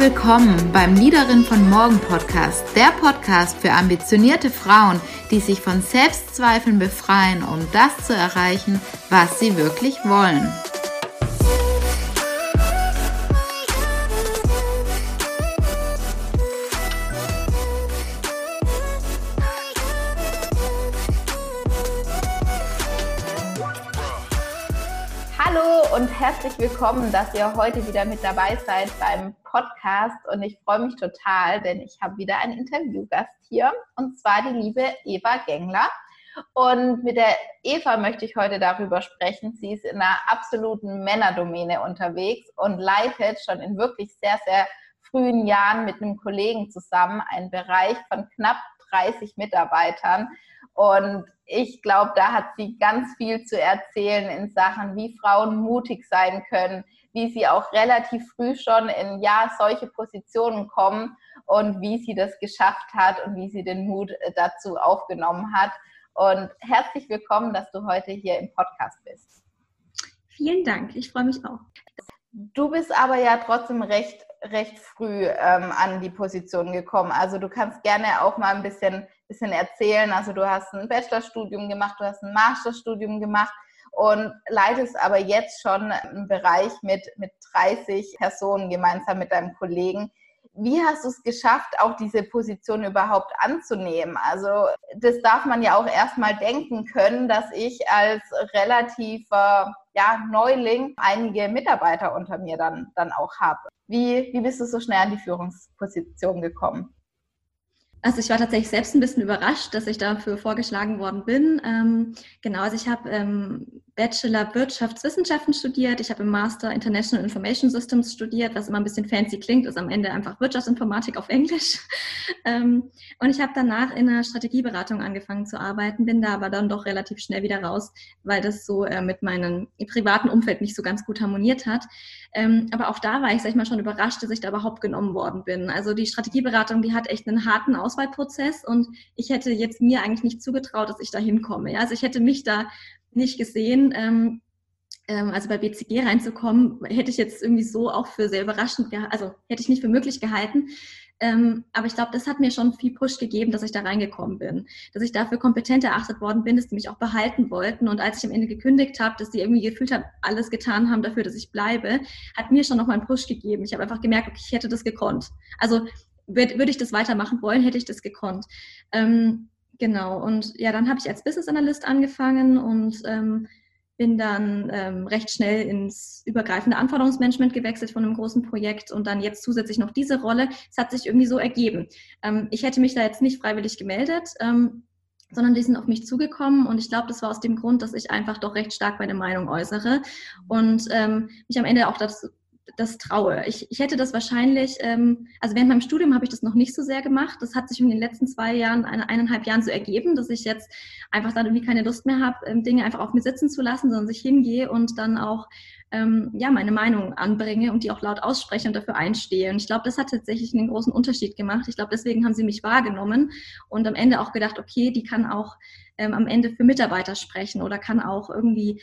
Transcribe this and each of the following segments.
willkommen beim Liederin von Morgen Podcast, der Podcast für ambitionierte Frauen, die sich von Selbstzweifeln befreien, um das zu erreichen, was sie wirklich wollen. Herzlich willkommen, dass ihr heute wieder mit dabei seid beim Podcast. Und ich freue mich total, denn ich habe wieder einen Interviewgast hier und zwar die liebe Eva Gengler. Und mit der Eva möchte ich heute darüber sprechen. Sie ist in einer absoluten Männerdomäne unterwegs und leitet schon in wirklich sehr, sehr frühen Jahren mit einem Kollegen zusammen einen Bereich von knapp 30 Mitarbeitern. Und ich glaube, da hat sie ganz viel zu erzählen in Sachen, wie Frauen mutig sein können, wie sie auch relativ früh schon in ja solche Positionen kommen und wie sie das geschafft hat und wie sie den Mut äh, dazu aufgenommen hat. Und herzlich willkommen, dass du heute hier im Podcast bist. Vielen Dank, ich freue mich auch. Du bist aber ja trotzdem recht, recht früh ähm, an die Position gekommen. Also du kannst gerne auch mal ein bisschen bisschen erzählen. Also du hast ein Bachelorstudium gemacht, du hast ein Masterstudium gemacht und leitest aber jetzt schon einen Bereich mit, mit 30 Personen gemeinsam mit deinem Kollegen. Wie hast du es geschafft, auch diese Position überhaupt anzunehmen? Also das darf man ja auch erstmal denken können, dass ich als relativer ja, Neuling einige Mitarbeiter unter mir dann, dann auch habe. Wie, wie bist du so schnell an die Führungsposition gekommen? Also ich war tatsächlich selbst ein bisschen überrascht, dass ich dafür vorgeschlagen worden bin. Ähm, genau, also ich habe ähm, Bachelor Wirtschaftswissenschaften studiert. Ich habe im Master International Information Systems studiert, was immer ein bisschen fancy klingt, ist am Ende einfach Wirtschaftsinformatik auf Englisch. Ähm, und ich habe danach in einer Strategieberatung angefangen zu arbeiten, bin da aber dann doch relativ schnell wieder raus, weil das so äh, mit meinem privaten Umfeld nicht so ganz gut harmoniert hat. Ähm, aber auch da war ich, sag ich mal, schon überrascht, dass ich da überhaupt genommen worden bin. Also die Strategieberatung, die hat echt einen harten Auswahlprozess und ich hätte jetzt mir eigentlich nicht zugetraut, dass ich da hinkomme. Also ich hätte mich da nicht gesehen. Ähm, ähm, also bei BCG reinzukommen, hätte ich jetzt irgendwie so auch für sehr überraschend, also hätte ich nicht für möglich gehalten. Ähm, aber ich glaube, das hat mir schon viel Push gegeben, dass ich da reingekommen bin, dass ich dafür kompetent erachtet worden bin, dass die mich auch behalten wollten. Und als ich am Ende gekündigt habe, dass die irgendwie gefühlt haben, alles getan haben dafür, dass ich bleibe, hat mir schon noch mal einen Push gegeben. Ich habe einfach gemerkt, okay, ich hätte das gekonnt. Also würde ich das weitermachen wollen, hätte ich das gekonnt. Ähm, Genau, und ja, dann habe ich als Business Analyst angefangen und ähm, bin dann ähm, recht schnell ins übergreifende Anforderungsmanagement gewechselt von einem großen Projekt und dann jetzt zusätzlich noch diese Rolle. Es hat sich irgendwie so ergeben. Ähm, ich hätte mich da jetzt nicht freiwillig gemeldet, ähm, sondern die sind auf mich zugekommen und ich glaube, das war aus dem Grund, dass ich einfach doch recht stark meine Meinung äußere und ähm, mich am Ende auch dazu, das traue. Ich, ich hätte das wahrscheinlich, ähm, also während meinem Studium habe ich das noch nicht so sehr gemacht. Das hat sich in den letzten zwei Jahren, eine, eineinhalb Jahren so ergeben, dass ich jetzt einfach dann irgendwie keine Lust mehr habe, ähm, Dinge einfach auf mir sitzen zu lassen, sondern sich hingehe und dann auch ähm, ja, meine Meinung anbringe und die auch laut ausspreche und dafür einstehe. Und ich glaube, das hat tatsächlich einen großen Unterschied gemacht. Ich glaube, deswegen haben sie mich wahrgenommen und am Ende auch gedacht, okay, die kann auch ähm, am Ende für Mitarbeiter sprechen oder kann auch irgendwie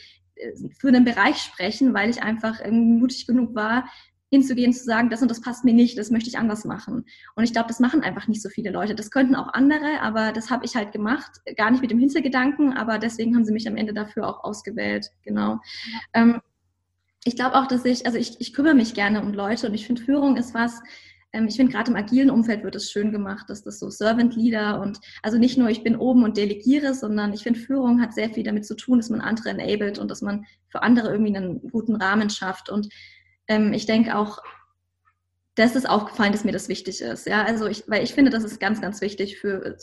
für einen Bereich sprechen, weil ich einfach mutig genug war, hinzugehen, zu sagen, das und das passt mir nicht, das möchte ich anders machen. Und ich glaube, das machen einfach nicht so viele Leute. Das könnten auch andere, aber das habe ich halt gemacht, gar nicht mit dem Hintergedanken, aber deswegen haben sie mich am Ende dafür auch ausgewählt. Genau. Ja. Ähm, ich glaube auch, dass ich, also ich, ich kümmere mich gerne um Leute und ich finde, Führung ist was, ähm, ich finde, gerade im agilen Umfeld wird es schön gemacht, dass das so Servant Leader und also nicht nur ich bin oben und delegiere, sondern ich finde, Führung hat sehr viel damit zu tun, dass man andere enabled und dass man für andere irgendwie einen guten Rahmen schafft. Und ähm, ich denke auch, das ist aufgefallen, dass mir das wichtig ist. Ja, also ich, weil ich finde, das ist ganz, ganz wichtig für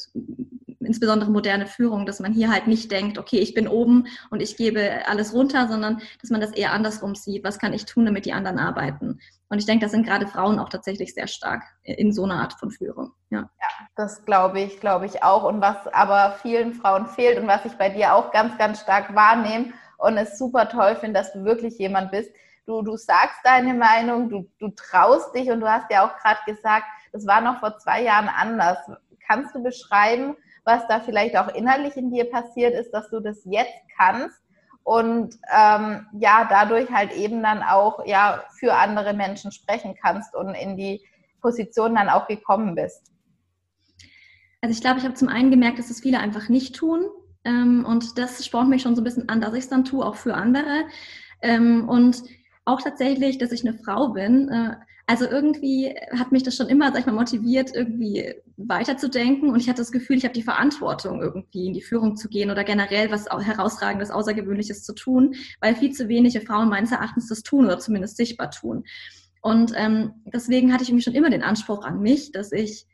insbesondere moderne Führung, dass man hier halt nicht denkt, okay, ich bin oben und ich gebe alles runter, sondern dass man das eher andersrum sieht. Was kann ich tun, damit die anderen arbeiten? Und ich denke, das sind gerade Frauen auch tatsächlich sehr stark in so einer Art von Führung. Ja, ja das glaube ich, glaube ich auch. Und was aber vielen Frauen fehlt und was ich bei dir auch ganz, ganz stark wahrnehme und es super toll finde, dass du wirklich jemand bist, du, du sagst deine Meinung, du, du traust dich und du hast ja auch gerade gesagt, das war noch vor zwei Jahren anders. Kannst du beschreiben, was da vielleicht auch innerlich in dir passiert ist, dass du das jetzt kannst und ähm, ja, dadurch halt eben dann auch ja für andere Menschen sprechen kannst und in die Position dann auch gekommen bist? Also ich glaube, ich habe zum einen gemerkt, dass es viele einfach nicht tun. Ähm, und das spornt mich schon so ein bisschen an, dass ich es dann tue, auch für andere. Ähm, und auch tatsächlich, dass ich eine Frau bin. Äh, also irgendwie hat mich das schon immer, sag ich mal, motiviert, irgendwie weiterzudenken. Und ich hatte das Gefühl, ich habe die Verantwortung, irgendwie in die Führung zu gehen oder generell was herausragendes, Außergewöhnliches zu tun, weil viel zu wenige Frauen meines Erachtens das tun oder zumindest sichtbar tun. Und ähm, deswegen hatte ich irgendwie schon immer den Anspruch an mich, dass ich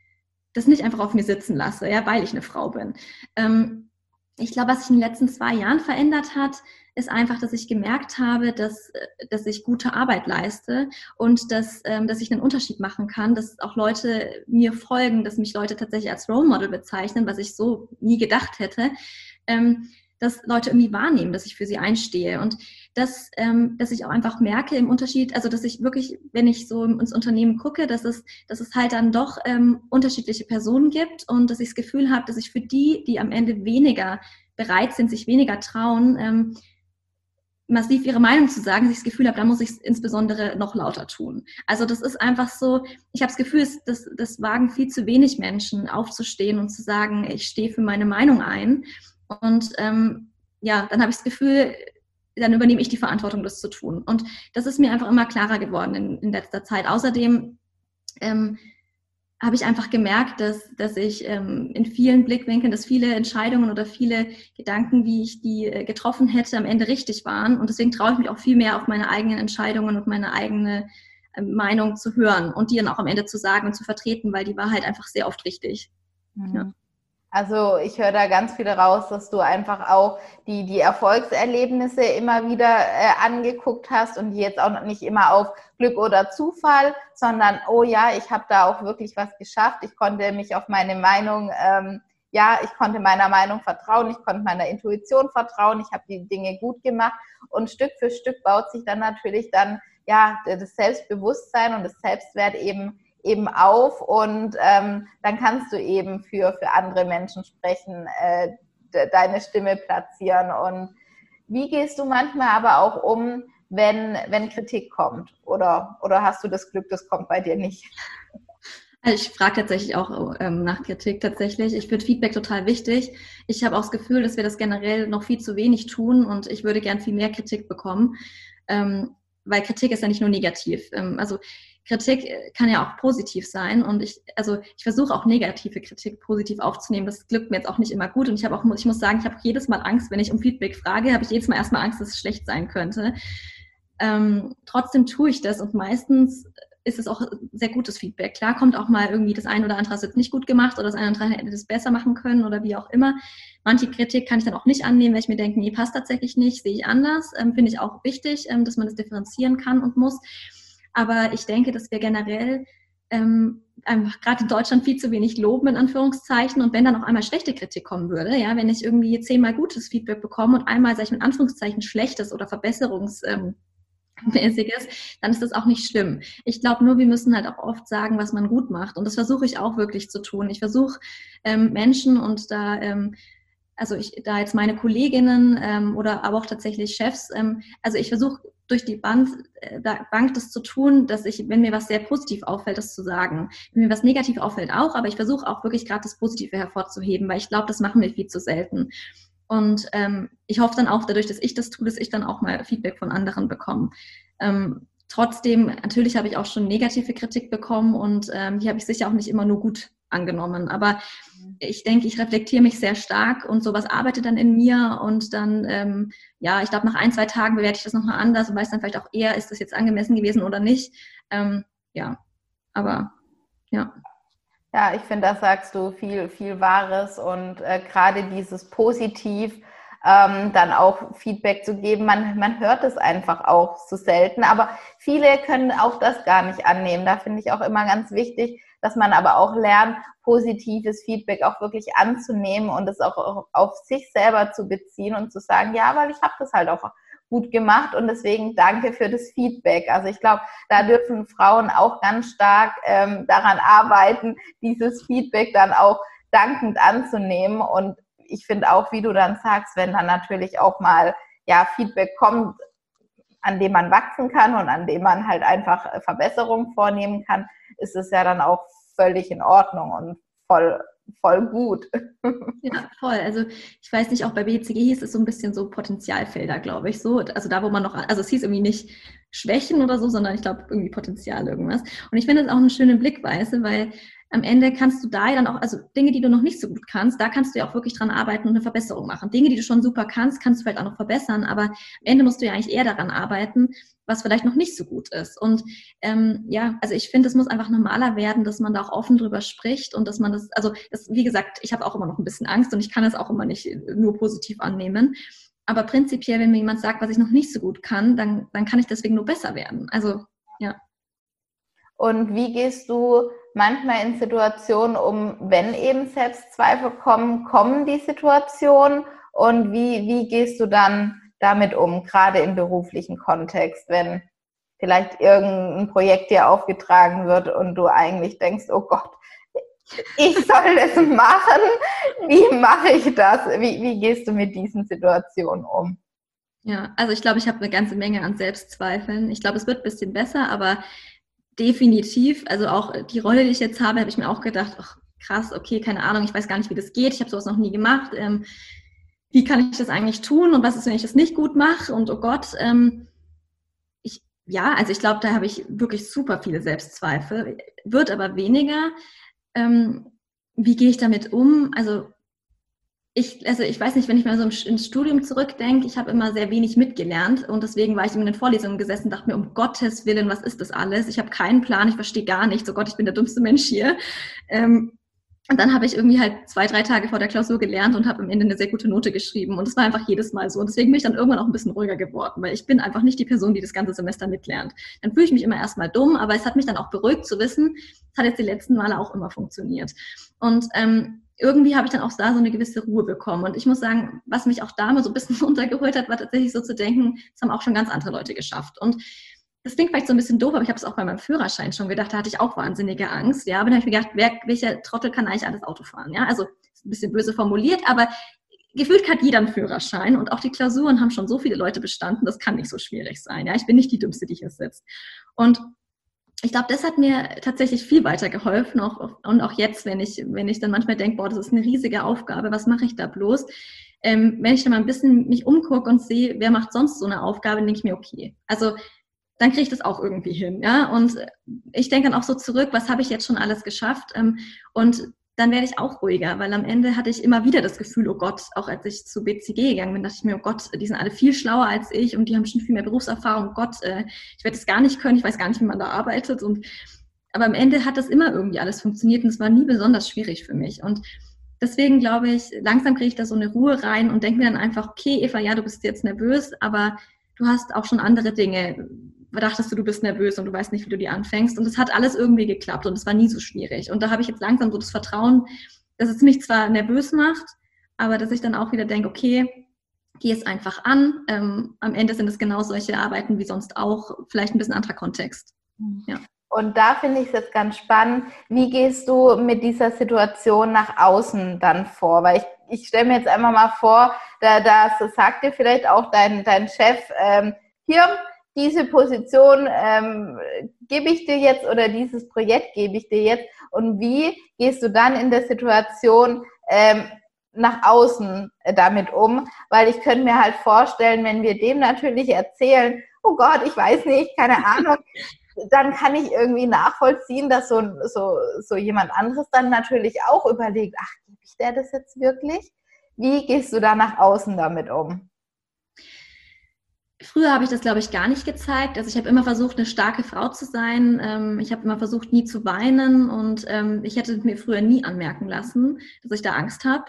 das nicht einfach auf mir sitzen lasse, ja, weil ich eine Frau bin. Ähm, ich glaube, was sich in den letzten zwei Jahren verändert hat, ist einfach, dass ich gemerkt habe, dass, dass ich gute Arbeit leiste und dass, ähm, dass ich einen Unterschied machen kann, dass auch Leute mir folgen, dass mich Leute tatsächlich als Role Model bezeichnen, was ich so nie gedacht hätte. Ähm, dass Leute irgendwie wahrnehmen, dass ich für sie einstehe und dass, ähm, dass ich auch einfach merke im Unterschied, also dass ich wirklich, wenn ich so ins Unternehmen gucke, dass es, dass es halt dann doch ähm, unterschiedliche Personen gibt und dass ich das Gefühl habe, dass ich für die, die am Ende weniger bereit sind, sich weniger trauen, ähm, massiv ihre Meinung zu sagen, dass ich das Gefühl habe, da muss ich es insbesondere noch lauter tun. Also das ist einfach so, ich habe das Gefühl, das, das wagen viel zu wenig Menschen aufzustehen und zu sagen, ich stehe für meine Meinung ein. Und ähm, ja, dann habe ich das Gefühl, dann übernehme ich die Verantwortung, das zu tun. Und das ist mir einfach immer klarer geworden in, in letzter Zeit. Außerdem ähm, habe ich einfach gemerkt, dass, dass ich ähm, in vielen Blickwinkeln, dass viele Entscheidungen oder viele Gedanken, wie ich die äh, getroffen hätte, am Ende richtig waren. Und deswegen traue ich mich auch viel mehr auf meine eigenen Entscheidungen und meine eigene äh, Meinung zu hören und die dann auch am Ende zu sagen und zu vertreten, weil die war halt einfach sehr oft richtig. Mhm. Ja. Also ich höre da ganz viel raus, dass du einfach auch die, die Erfolgserlebnisse immer wieder äh, angeguckt hast und die jetzt auch nicht immer auf Glück oder Zufall, sondern, oh ja, ich habe da auch wirklich was geschafft. Ich konnte mich auf meine Meinung, ähm, ja, ich konnte meiner Meinung vertrauen, ich konnte meiner Intuition vertrauen, ich habe die Dinge gut gemacht und Stück für Stück baut sich dann natürlich dann, ja, das Selbstbewusstsein und das Selbstwert eben eben auf und ähm, dann kannst du eben für, für andere Menschen sprechen, äh, de, deine Stimme platzieren. Und wie gehst du manchmal aber auch um, wenn, wenn Kritik kommt? Oder, oder hast du das Glück, das kommt bei dir nicht? Ich frage tatsächlich auch ähm, nach Kritik tatsächlich. Ich finde Feedback total wichtig. Ich habe auch das Gefühl, dass wir das generell noch viel zu wenig tun und ich würde gern viel mehr Kritik bekommen, ähm, weil Kritik ist ja nicht nur negativ. Ähm, also Kritik äh, kann ja auch positiv sein und ich, also ich versuche auch negative Kritik positiv aufzunehmen. Das glückt mir jetzt auch nicht immer gut und ich habe auch, ich muss sagen, ich habe jedes Mal Angst, wenn ich um Feedback frage, habe ich jedes Mal erstmal Angst, dass es schlecht sein könnte. Ähm, trotzdem tue ich das und meistens ist es auch sehr gutes Feedback. Klar kommt auch mal irgendwie das eine oder andere hast du jetzt nicht gut gemacht oder das eine oder andere hätte das besser machen können oder wie auch immer. Manche Kritik kann ich dann auch nicht annehmen, weil ich mir denke, nee, passt tatsächlich nicht, sehe ich anders. Ähm, Finde ich auch wichtig, ähm, dass man das differenzieren kann und muss. Aber ich denke, dass wir generell ähm, einfach gerade in Deutschland viel zu wenig loben, in Anführungszeichen. Und wenn dann auch einmal schlechte Kritik kommen würde, ja, wenn ich irgendwie zehnmal gutes Feedback bekomme und einmal, sage ich mit Anführungszeichen, schlechtes oder verbesserungsmäßiges, dann ist das auch nicht schlimm. Ich glaube nur, wir müssen halt auch oft sagen, was man gut macht. Und das versuche ich auch wirklich zu tun. Ich versuche ähm, Menschen und da ähm, also ich da jetzt meine Kolleginnen ähm, oder aber auch tatsächlich Chefs, ähm, also ich versuche durch die Bank, äh, Bank das zu tun, dass ich, wenn mir was sehr positiv auffällt, das zu sagen. Wenn mir was negativ auffällt, auch, aber ich versuche auch wirklich gerade das Positive hervorzuheben, weil ich glaube, das machen wir viel zu selten. Und ähm, ich hoffe dann auch, dadurch, dass ich das tue, dass ich dann auch mal Feedback von anderen bekomme. Ähm, trotzdem, natürlich habe ich auch schon negative Kritik bekommen und ähm, die habe ich sicher auch nicht immer nur gut angenommen. Aber ich denke, ich reflektiere mich sehr stark und sowas arbeitet dann in mir und dann, ähm, ja, ich glaube, nach ein, zwei Tagen bewerte ich das nochmal anders und weiß dann vielleicht auch eher, ist das jetzt angemessen gewesen oder nicht. Ähm, ja, aber ja. Ja, ich finde, das sagst du viel, viel Wahres und äh, gerade dieses Positiv, ähm, dann auch Feedback zu geben. Man, man hört es einfach auch so selten, aber viele können auch das gar nicht annehmen. Da finde ich auch immer ganz wichtig, dass man aber auch lernt, positives Feedback auch wirklich anzunehmen und es auch auf sich selber zu beziehen und zu sagen, ja, weil ich habe das halt auch gut gemacht und deswegen danke für das Feedback. Also ich glaube, da dürfen Frauen auch ganz stark ähm, daran arbeiten, dieses Feedback dann auch dankend anzunehmen. Und ich finde auch, wie du dann sagst, wenn dann natürlich auch mal ja Feedback kommt, an dem man wachsen kann und an dem man halt einfach Verbesserungen vornehmen kann, ist es ja dann auch völlig in Ordnung und voll voll gut. Ja, voll. Also ich weiß nicht, auch bei BCG hieß es so ein bisschen so Potenzialfelder, glaube ich. So, also da, wo man noch, also es hieß irgendwie nicht Schwächen oder so, sondern ich glaube irgendwie Potenzial irgendwas. Und ich finde das auch eine schöne Blickweise, weil am Ende kannst du da dann auch, also Dinge, die du noch nicht so gut kannst, da kannst du ja auch wirklich dran arbeiten und eine Verbesserung machen. Dinge, die du schon super kannst, kannst du vielleicht auch noch verbessern, aber am Ende musst du ja eigentlich eher daran arbeiten, was vielleicht noch nicht so gut ist. Und ähm, ja, also ich finde, es muss einfach normaler werden, dass man da auch offen drüber spricht und dass man das, also das, wie gesagt, ich habe auch immer noch ein bisschen Angst und ich kann es auch immer nicht nur positiv annehmen. Aber prinzipiell, wenn mir jemand sagt, was ich noch nicht so gut kann, dann, dann kann ich deswegen nur besser werden. Also ja. Und wie gehst du manchmal in Situationen um, wenn eben Selbstzweifel kommen, kommen die Situationen und wie, wie gehst du dann damit um, gerade im beruflichen Kontext, wenn vielleicht irgendein Projekt dir aufgetragen wird und du eigentlich denkst, oh Gott, ich soll das machen, wie mache ich das? Wie, wie gehst du mit diesen Situationen um? Ja, also ich glaube, ich habe eine ganze Menge an Selbstzweifeln. Ich glaube, es wird ein bisschen besser, aber definitiv, also auch die Rolle, die ich jetzt habe, habe ich mir auch gedacht, ach, krass, okay, keine Ahnung, ich weiß gar nicht, wie das geht, ich habe sowas noch nie gemacht. Ähm, wie kann ich das eigentlich tun und was ist, wenn ich das nicht gut mache und oh Gott, ähm, ich, ja, also ich glaube, da habe ich wirklich super viele Selbstzweifel, wird aber weniger. Ähm, wie gehe ich damit um? Also ich, also ich weiß nicht, wenn ich mal so ins Studium zurückdenke, ich habe immer sehr wenig mitgelernt und deswegen war ich in den Vorlesungen gesessen und dachte mir, um Gottes Willen, was ist das alles? Ich habe keinen Plan, ich verstehe gar nichts, oh Gott, ich bin der dummste Mensch hier. Ähm, und dann habe ich irgendwie halt zwei, drei Tage vor der Klausur gelernt und habe am Ende eine sehr gute Note geschrieben. Und es war einfach jedes Mal so. Und deswegen bin ich dann irgendwann auch ein bisschen ruhiger geworden, weil ich bin einfach nicht die Person, die das ganze Semester mitlernt. Dann fühle ich mich immer erstmal dumm, aber es hat mich dann auch beruhigt zu wissen, es hat jetzt die letzten Male auch immer funktioniert. Und ähm, irgendwie habe ich dann auch da so eine gewisse Ruhe bekommen. Und ich muss sagen, was mich auch da mal so ein bisschen runtergeholt hat, war tatsächlich so zu denken, das haben auch schon ganz andere Leute geschafft. Und das klingt vielleicht so ein bisschen doof, aber ich habe es auch bei meinem Führerschein schon gedacht, da hatte ich auch wahnsinnige Angst. Ja, aber dann habe ich mir gedacht, wer, welcher Trottel kann eigentlich alles Auto fahren? Ja, also ein bisschen böse formuliert, aber gefühlt hat jeder einen Führerschein und auch die Klausuren haben schon so viele Leute bestanden, das kann nicht so schwierig sein. Ja, ich bin nicht die Dümmste, die hier sitzt. Und ich glaube, das hat mir tatsächlich viel weitergeholfen auch, und auch jetzt, wenn ich, wenn ich dann manchmal denke, boah, das ist eine riesige Aufgabe, was mache ich da bloß? Ähm, wenn ich dann mal ein bisschen mich umgucke und sehe, wer macht sonst so eine Aufgabe, denke ich mir, okay. Also dann kriege ich das auch irgendwie hin. Ja? Und ich denke dann auch so zurück, was habe ich jetzt schon alles geschafft? Ähm, und dann werde ich auch ruhiger, weil am Ende hatte ich immer wieder das Gefühl, oh Gott, auch als ich zu BCG gegangen bin, dachte ich mir, oh Gott, die sind alle viel schlauer als ich und die haben schon viel mehr Berufserfahrung. Oh Gott, äh, ich werde es gar nicht können, ich weiß gar nicht, wie man da arbeitet. Und aber am Ende hat das immer irgendwie alles funktioniert und es war nie besonders schwierig für mich. Und deswegen glaube ich, langsam kriege ich da so eine Ruhe rein und denke mir dann einfach, okay, Eva, ja, du bist jetzt nervös, aber du hast auch schon andere Dinge dachtest du, du bist nervös und du weißt nicht, wie du die anfängst. Und es hat alles irgendwie geklappt und es war nie so schwierig. Und da habe ich jetzt langsam so das Vertrauen, dass es mich zwar nervös macht, aber dass ich dann auch wieder denke, okay, geh es einfach an. Ähm, am Ende sind es genau solche Arbeiten wie sonst auch, vielleicht ein bisschen anderer Kontext. Ja. Und da finde ich es jetzt ganz spannend. Wie gehst du mit dieser Situation nach außen dann vor? Weil ich, ich stelle mir jetzt einfach mal vor, da, da sagt dir vielleicht auch dein, dein Chef, ähm, hier, diese Position ähm, gebe ich dir jetzt oder dieses Projekt gebe ich dir jetzt und wie gehst du dann in der Situation ähm, nach außen äh, damit um? Weil ich könnte mir halt vorstellen, wenn wir dem natürlich erzählen, oh Gott, ich weiß nicht, keine Ahnung, dann kann ich irgendwie nachvollziehen, dass so, so, so jemand anderes dann natürlich auch überlegt, ach, gebe ich der das jetzt wirklich? Wie gehst du da nach außen damit um? Früher habe ich das, glaube ich, gar nicht gezeigt. Also ich habe immer versucht, eine starke Frau zu sein. Ähm, ich habe immer versucht, nie zu weinen und ähm, ich hätte mir früher nie anmerken lassen, dass ich da Angst habe.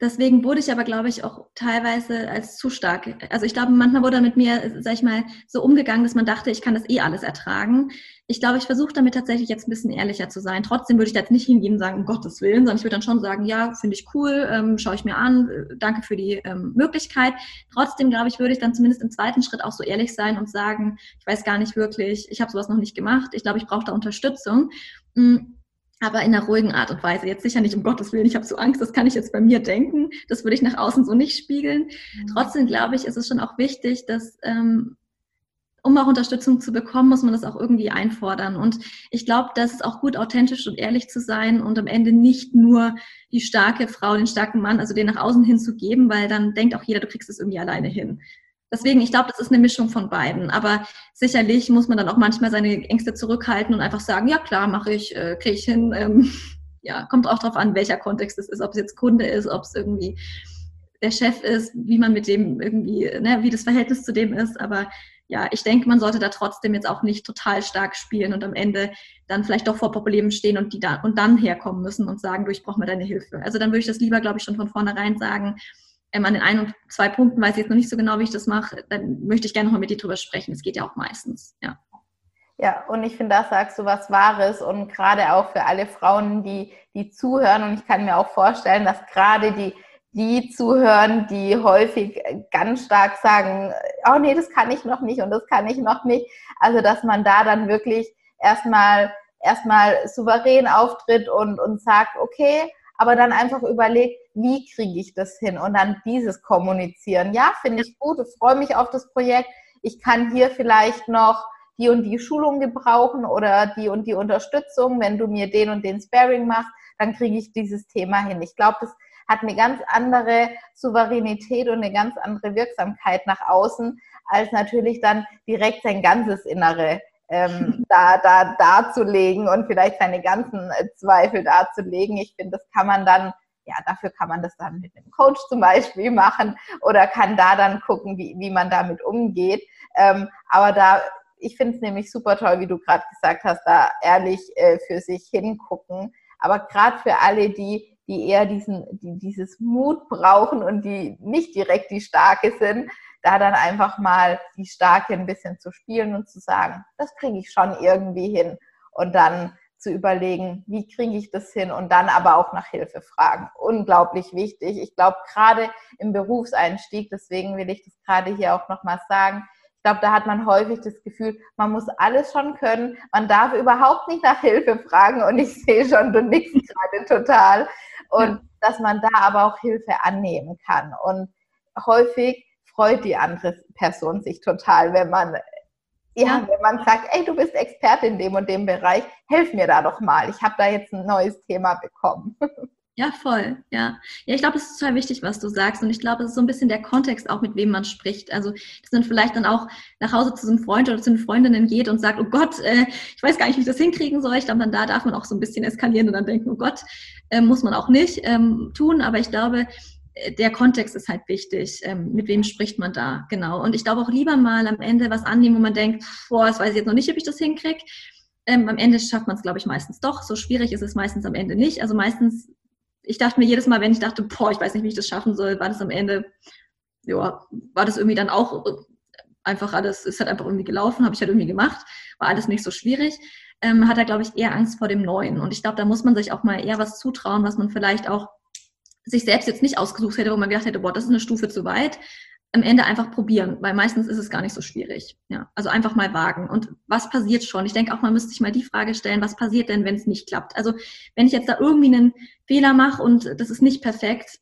Deswegen wurde ich aber, glaube ich, auch teilweise als zu stark. Also ich glaube, manchmal wurde mit mir, sag ich mal, so umgegangen, dass man dachte, ich kann das eh alles ertragen. Ich glaube, ich versuche damit tatsächlich jetzt ein bisschen ehrlicher zu sein. Trotzdem würde ich da jetzt nicht hingehen und sagen, um Gottes Willen, sondern ich würde dann schon sagen, ja, finde ich cool, ähm, schaue ich mir an, äh, danke für die ähm, Möglichkeit. Trotzdem, glaube ich, würde ich dann zumindest im zweiten Schritt auch so ehrlich sein und sagen, ich weiß gar nicht wirklich, ich habe sowas noch nicht gemacht, ich glaube, ich brauche da Unterstützung. Mhm aber in einer ruhigen Art und Weise. Jetzt sicher nicht um Gottes Willen, ich habe so Angst, das kann ich jetzt bei mir denken. Das würde ich nach außen so nicht spiegeln. Mhm. Trotzdem glaube ich, ist es schon auch wichtig, dass, ähm, um auch Unterstützung zu bekommen, muss man das auch irgendwie einfordern. Und ich glaube, das ist auch gut, authentisch und ehrlich zu sein und am Ende nicht nur die starke Frau, den starken Mann, also den nach außen hin zu geben, weil dann denkt auch jeder, du kriegst es irgendwie alleine hin. Deswegen, ich glaube, das ist eine Mischung von beiden. Aber sicherlich muss man dann auch manchmal seine Ängste zurückhalten und einfach sagen, ja klar, mache ich, äh, kriege ich hin. Ähm, ja, kommt auch darauf an, welcher Kontext es ist, ob es jetzt Kunde ist, ob es irgendwie der Chef ist, wie man mit dem irgendwie, ne, wie das Verhältnis zu dem ist. Aber ja, ich denke, man sollte da trotzdem jetzt auch nicht total stark spielen und am Ende dann vielleicht doch vor Problemen stehen und die da und dann herkommen müssen und sagen, du, ich brauche mal deine Hilfe. Also dann würde ich das lieber, glaube ich, schon von vornherein sagen. Ähm, an den ein und zwei Punkten weiß ich jetzt noch nicht so genau, wie ich das mache. Dann möchte ich gerne nochmal mit dir drüber sprechen. Das geht ja auch meistens, ja. Ja, und ich finde, da sagst du was Wahres und gerade auch für alle Frauen, die, die zuhören. Und ich kann mir auch vorstellen, dass gerade die, die zuhören, die häufig ganz stark sagen, oh nee, das kann ich noch nicht und das kann ich noch nicht. Also, dass man da dann wirklich erstmal, erstmal souverän auftritt und, und sagt, okay, aber dann einfach überlegt, wie kriege ich das hin und dann dieses kommunizieren. Ja, finde ich gut, ich freue mich auf das Projekt. Ich kann hier vielleicht noch die und die Schulung gebrauchen oder die und die Unterstützung. Wenn du mir den und den Sparing machst, dann kriege ich dieses Thema hin. Ich glaube, das hat eine ganz andere Souveränität und eine ganz andere Wirksamkeit nach außen, als natürlich dann direkt sein ganzes Innere ähm, da, da darzulegen und vielleicht seine ganzen äh, Zweifel darzulegen. Ich finde, das kann man dann, ja, dafür kann man das dann mit einem Coach zum Beispiel machen oder kann da dann gucken, wie, wie man damit umgeht. Ähm, aber da, ich finde es nämlich super toll, wie du gerade gesagt hast, da ehrlich äh, für sich hingucken. Aber gerade für alle, die die eher diesen, die dieses Mut brauchen und die nicht direkt die Starke sind, da dann einfach mal die Starke ein bisschen zu spielen und zu sagen, das kriege ich schon irgendwie hin. Und dann zu überlegen, wie kriege ich das hin und dann aber auch nach Hilfe fragen. Unglaublich wichtig. Ich glaube, gerade im Berufseinstieg, deswegen will ich das gerade hier auch nochmal sagen, ich glaube, da hat man häufig das Gefühl, man muss alles schon können, man darf überhaupt nicht nach Hilfe fragen und ich sehe schon, du nickst gerade total und dass man da aber auch Hilfe annehmen kann. Und häufig freut die andere Person sich total, wenn man ja, wenn man sagt, ey, du bist Experte in dem und dem Bereich, helf mir da doch mal. Ich habe da jetzt ein neues Thema bekommen. Ja, voll. Ja, ja ich glaube, es ist total wichtig, was du sagst. Und ich glaube, es ist so ein bisschen der Kontext auch, mit wem man spricht. Also, dass man vielleicht dann auch nach Hause zu so einem Freund oder zu den Freundinnen geht und sagt, oh Gott, äh, ich weiß gar nicht, wie ich das hinkriegen soll. Ich glaube, dann da darf man auch so ein bisschen eskalieren und dann denken, oh Gott, äh, muss man auch nicht ähm, tun. Aber ich glaube, der Kontext ist halt wichtig. Ähm, mit wem spricht man da? Genau. Und ich glaube auch lieber mal am Ende was annehmen, wo man denkt, boah, das weiß ich jetzt noch nicht, ob ich das hinkriege. Ähm, am Ende schafft man es, glaube ich, meistens doch. So schwierig ist es meistens am Ende nicht. Also meistens ich dachte mir jedes Mal, wenn ich dachte, boah, ich weiß nicht, wie ich das schaffen soll, war das am Ende, ja, war das irgendwie dann auch einfach alles, ist halt einfach irgendwie gelaufen, habe ich halt irgendwie gemacht, war alles nicht so schwierig. Ähm, hat er, glaube ich, eher Angst vor dem Neuen. Und ich glaube, da muss man sich auch mal eher was zutrauen, was man vielleicht auch sich selbst jetzt nicht ausgesucht hätte, wo man gedacht hätte, boah, das ist eine Stufe zu weit am Ende einfach probieren, weil meistens ist es gar nicht so schwierig. Ja, also einfach mal wagen. Und was passiert schon? Ich denke auch, man müsste sich mal die Frage stellen, was passiert denn, wenn es nicht klappt? Also wenn ich jetzt da irgendwie einen Fehler mache und das ist nicht perfekt,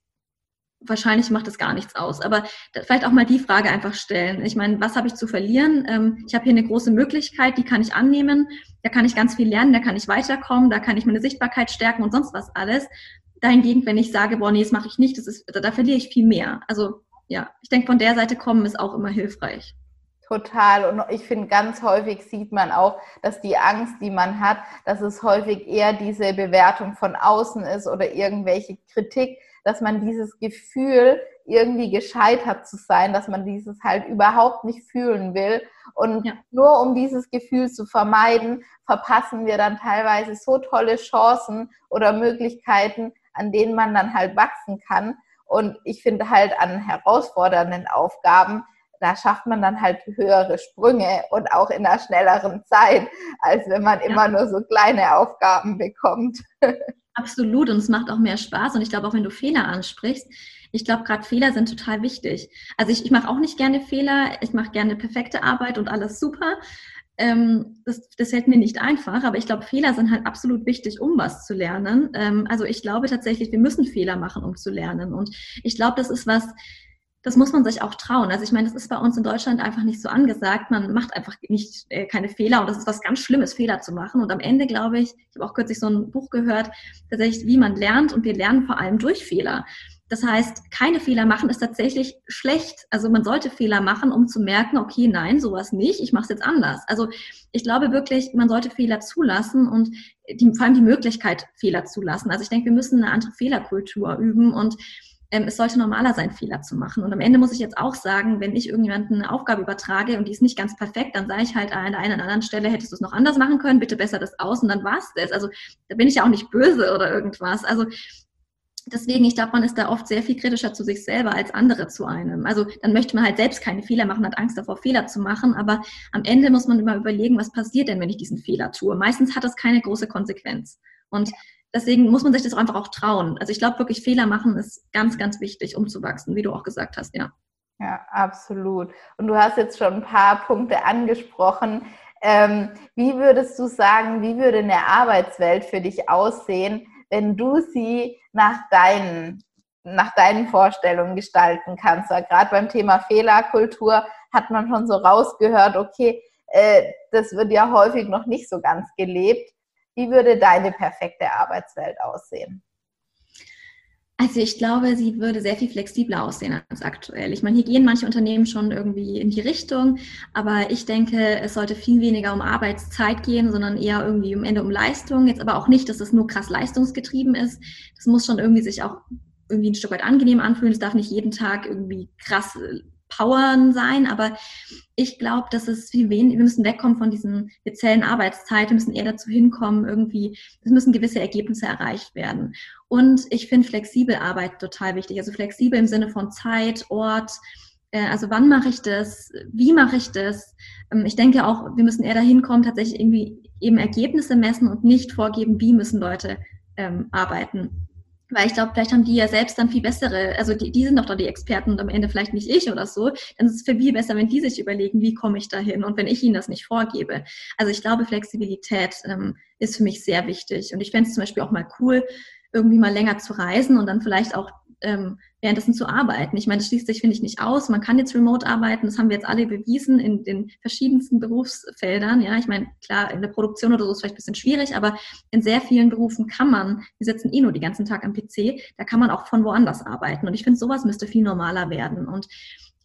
wahrscheinlich macht das gar nichts aus. Aber vielleicht auch mal die Frage einfach stellen. Ich meine, was habe ich zu verlieren? Ähm, ich habe hier eine große Möglichkeit, die kann ich annehmen. Da kann ich ganz viel lernen, da kann ich weiterkommen, da kann ich meine Sichtbarkeit stärken und sonst was alles. Dahingegen, wenn ich sage, boah, nee, das mache ich nicht, das ist, da, da verliere ich viel mehr. Also ja, ich denke, von der Seite kommen ist auch immer hilfreich. Total. Und ich finde, ganz häufig sieht man auch, dass die Angst, die man hat, dass es häufig eher diese Bewertung von außen ist oder irgendwelche Kritik, dass man dieses Gefühl, irgendwie gescheitert zu sein, dass man dieses halt überhaupt nicht fühlen will. Und ja. nur um dieses Gefühl zu vermeiden, verpassen wir dann teilweise so tolle Chancen oder Möglichkeiten, an denen man dann halt wachsen kann. Und ich finde halt an herausfordernden Aufgaben, da schafft man dann halt höhere Sprünge und auch in einer schnelleren Zeit, als wenn man ja. immer nur so kleine Aufgaben bekommt. Absolut und es macht auch mehr Spaß und ich glaube auch, wenn du Fehler ansprichst, ich glaube, gerade Fehler sind total wichtig. Also ich, ich mache auch nicht gerne Fehler, ich mache gerne perfekte Arbeit und alles super, ähm, das, das fällt mir nicht einfach, aber ich glaube, Fehler sind halt absolut wichtig, um was zu lernen. Ähm, also ich glaube tatsächlich, wir müssen Fehler machen, um zu lernen. Und ich glaube, das ist was, das muss man sich auch trauen. Also ich meine, das ist bei uns in Deutschland einfach nicht so angesagt. Man macht einfach nicht äh, keine Fehler und das ist was ganz Schlimmes, Fehler zu machen. Und am Ende glaube ich, ich habe auch kürzlich so ein Buch gehört, tatsächlich, wie man lernt und wir lernen vor allem durch Fehler. Das heißt, keine Fehler machen ist tatsächlich schlecht. Also man sollte Fehler machen, um zu merken, okay, nein, sowas nicht, ich mache es jetzt anders. Also ich glaube wirklich, man sollte Fehler zulassen und die, vor allem die Möglichkeit, Fehler zulassen. Also ich denke, wir müssen eine andere Fehlerkultur üben und ähm, es sollte normaler sein, Fehler zu machen. Und am Ende muss ich jetzt auch sagen, wenn ich irgendjemanden eine Aufgabe übertrage und die ist nicht ganz perfekt, dann sage ich halt an der einen oder anderen Stelle, hättest du es noch anders machen können, bitte besser das aus und dann war es das. Also da bin ich ja auch nicht böse oder irgendwas. Also deswegen, ich glaube, man ist da oft sehr viel kritischer zu sich selber als andere zu einem. Also dann möchte man halt selbst keine Fehler machen, hat Angst davor, Fehler zu machen. Aber am Ende muss man immer überlegen, was passiert denn, wenn ich diesen Fehler tue. Meistens hat das keine große Konsequenz. Und deswegen muss man sich das einfach auch trauen. Also ich glaube wirklich, Fehler machen ist ganz, ganz wichtig, um zu wachsen, wie du auch gesagt hast, ja. Ja, absolut. Und du hast jetzt schon ein paar Punkte angesprochen. Ähm, wie würdest du sagen, wie würde eine Arbeitswelt für dich aussehen, wenn du sie nach deinen, nach deinen Vorstellungen gestalten kannst. Weil gerade beim Thema Fehlerkultur hat man schon so rausgehört, okay, äh, das wird ja häufig noch nicht so ganz gelebt. Wie würde deine perfekte Arbeitswelt aussehen? Also ich glaube, sie würde sehr viel flexibler aussehen als aktuell. Ich meine, hier gehen manche Unternehmen schon irgendwie in die Richtung, aber ich denke, es sollte viel weniger um Arbeitszeit gehen, sondern eher irgendwie am Ende um Leistung. Jetzt aber auch nicht, dass es nur krass leistungsgetrieben ist. Das muss schon irgendwie sich auch irgendwie ein Stück weit angenehm anfühlen. Es darf nicht jeden Tag irgendwie krass äh, Powern sein, aber ich glaube, dass es viel weniger, wir müssen wegkommen von diesen, wir zählen Arbeitszeit, wir müssen eher dazu hinkommen, irgendwie, es müssen gewisse Ergebnisse erreicht werden. Und ich finde flexibel Arbeit total wichtig, also flexibel im Sinne von Zeit, Ort, äh, also wann mache ich das, wie mache ich das? Ähm, ich denke auch, wir müssen eher dahin kommen, tatsächlich irgendwie eben Ergebnisse messen und nicht vorgeben, wie müssen Leute ähm, arbeiten. Weil ich glaube, vielleicht haben die ja selbst dann viel bessere, also die, die sind doch da die Experten und am Ende vielleicht nicht ich oder so. Dann ist es für viel besser, wenn die sich überlegen, wie komme ich da hin und wenn ich ihnen das nicht vorgebe. Also ich glaube, Flexibilität ähm, ist für mich sehr wichtig. Und ich fände es zum Beispiel auch mal cool, irgendwie mal länger zu reisen und dann vielleicht auch ähm, währenddessen zu arbeiten. Ich meine, das schließt sich, finde ich, nicht aus. Man kann jetzt remote arbeiten, das haben wir jetzt alle bewiesen in den verschiedensten Berufsfeldern. Ja, ich meine, klar, in der Produktion oder so ist es vielleicht ein bisschen schwierig, aber in sehr vielen Berufen kann man, wir sitzen eh nur den ganzen Tag am PC, da kann man auch von woanders arbeiten. Und ich finde, sowas müsste viel normaler werden. Und